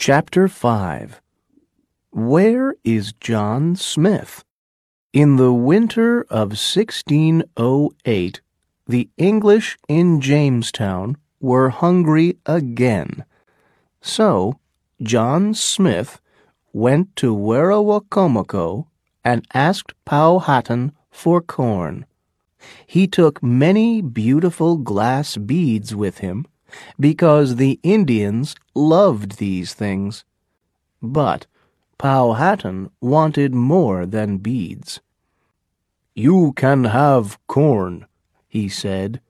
Chapter 5 Where is John Smith? In the winter of 1608, the English in Jamestown were hungry again. So, John Smith went to Werowocomoco and asked Powhatan for corn. He took many beautiful glass beads with him because the Indians loved these things. But Powhatan wanted more than beads. You can have corn, he said,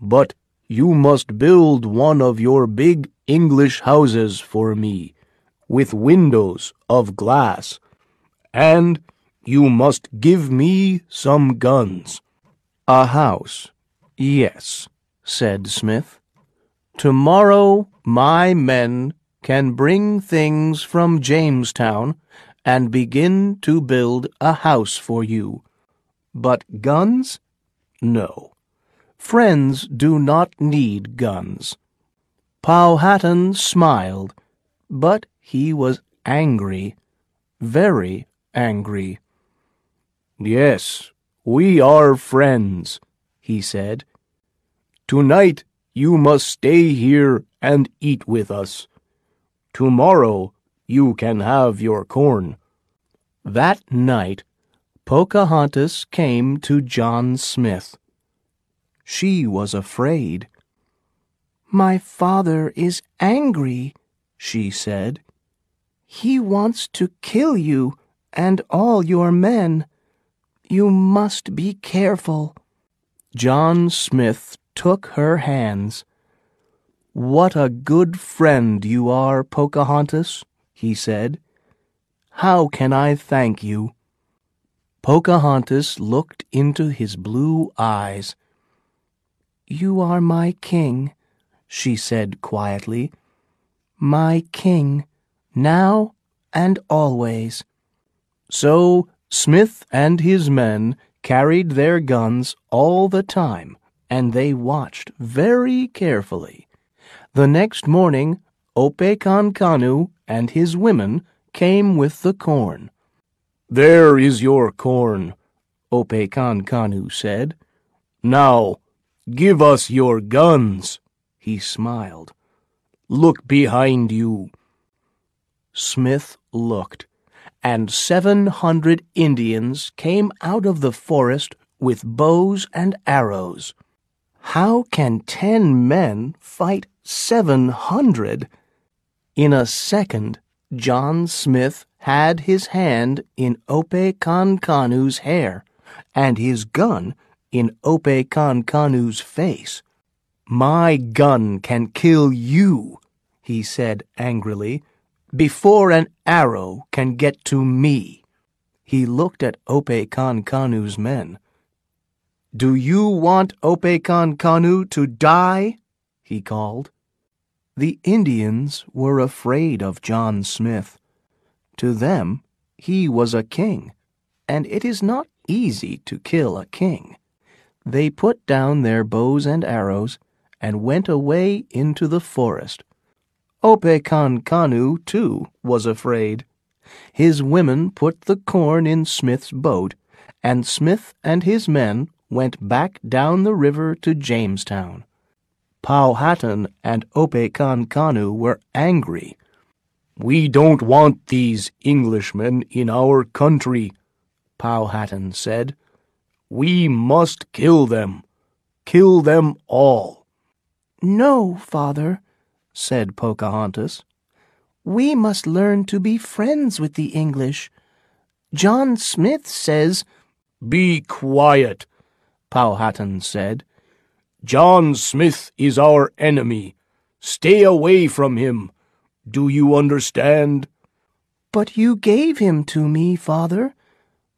but you must build one of your big English houses for me, with windows of glass, and you must give me some guns. A house, yes, said Smith. Tomorrow my men can bring things from Jamestown and begin to build a house for you. But guns? No. Friends do not need guns. Powhatan smiled, but he was angry, very angry. Yes, we are friends, he said. Tonight you must stay here and eat with us. Tomorrow you can have your corn. That night, Pocahontas came to John Smith. She was afraid. My father is angry, she said. He wants to kill you and all your men. You must be careful. John Smith took her hands. What a good friend you are, Pocahontas, he said. How can I thank you? Pocahontas looked into his blue eyes. You are my king, she said quietly. My king, now and always. So Smith and his men carried their guns all the time and they watched very carefully. The next morning, Opekankanu and his women came with the corn. There is your corn, Opekankanu said. Now, give us your guns, he smiled. Look behind you. Smith looked, and seven hundred Indians came out of the forest with bows and arrows. How can ten men fight seven hundred? In a second, John Smith had his hand in Opekankanu's hair, and his gun in Opekankanu's face. My gun can kill you, he said angrily, before an arrow can get to me. He looked at Opekankanu's men. Do you want Opekankanu to die? he called. The Indians were afraid of John Smith. To them, he was a king, and it is not easy to kill a king. They put down their bows and arrows and went away into the forest. Opekankanu, too, was afraid. His women put the corn in Smith's boat, and Smith and his men went back down the river to Jamestown. Powhatan and Opekankanu were angry. We don't want these Englishmen in our country, Powhatan said. We must kill them. Kill them all. No, father, said Pocahontas. We must learn to be friends with the English. John Smith says, Be quiet, Powhatan said. John Smith is our enemy. Stay away from him. Do you understand? But you gave him to me, father.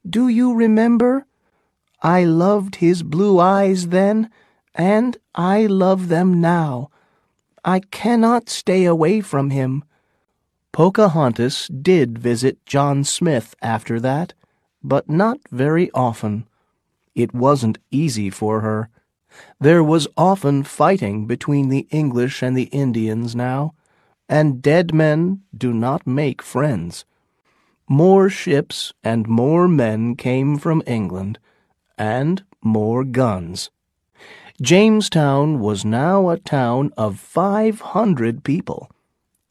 Do you remember? I loved his blue eyes then, and I love them now. I cannot stay away from him. Pocahontas did visit John Smith after that, but not very often. It wasn't easy for her. There was often fighting between the English and the Indians now, and dead men do not make friends. More ships and more men came from England, and more guns. Jamestown was now a town of 500 people.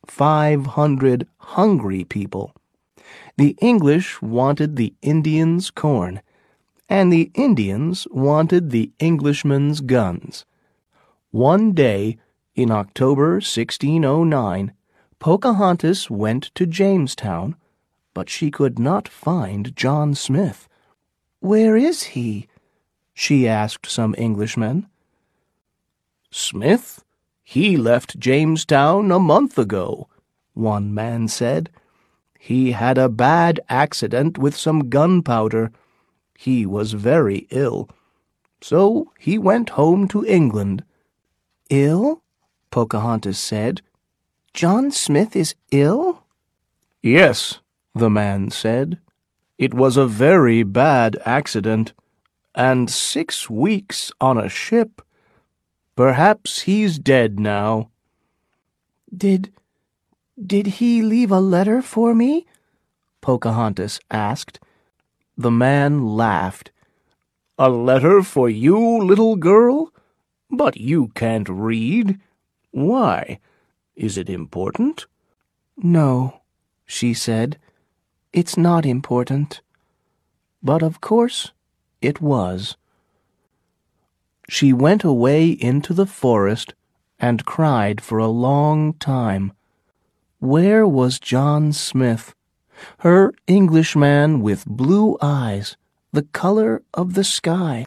500 hungry people. The English wanted the Indians' corn, and the Indians wanted the Englishmen's guns. One day, in October 1609, Pocahontas went to Jamestown, but she could not find John Smith. Where is he? she asked some Englishmen. Smith? He left Jamestown a month ago, one man said. He had a bad accident with some gunpowder. He was very ill. So he went home to England. Ill? Pocahontas said. John Smith is ill? Yes, the man said. It was a very bad accident, and six weeks on a ship. Perhaps he's dead now. Did. did he leave a letter for me? Pocahontas asked. The man laughed. A letter for you, little girl? But you can't read. Why? Is it important? No, she said. It's not important. But of course it was. She went away into the forest and cried for a long time. Where was John Smith, her Englishman with blue eyes, the color of the sky?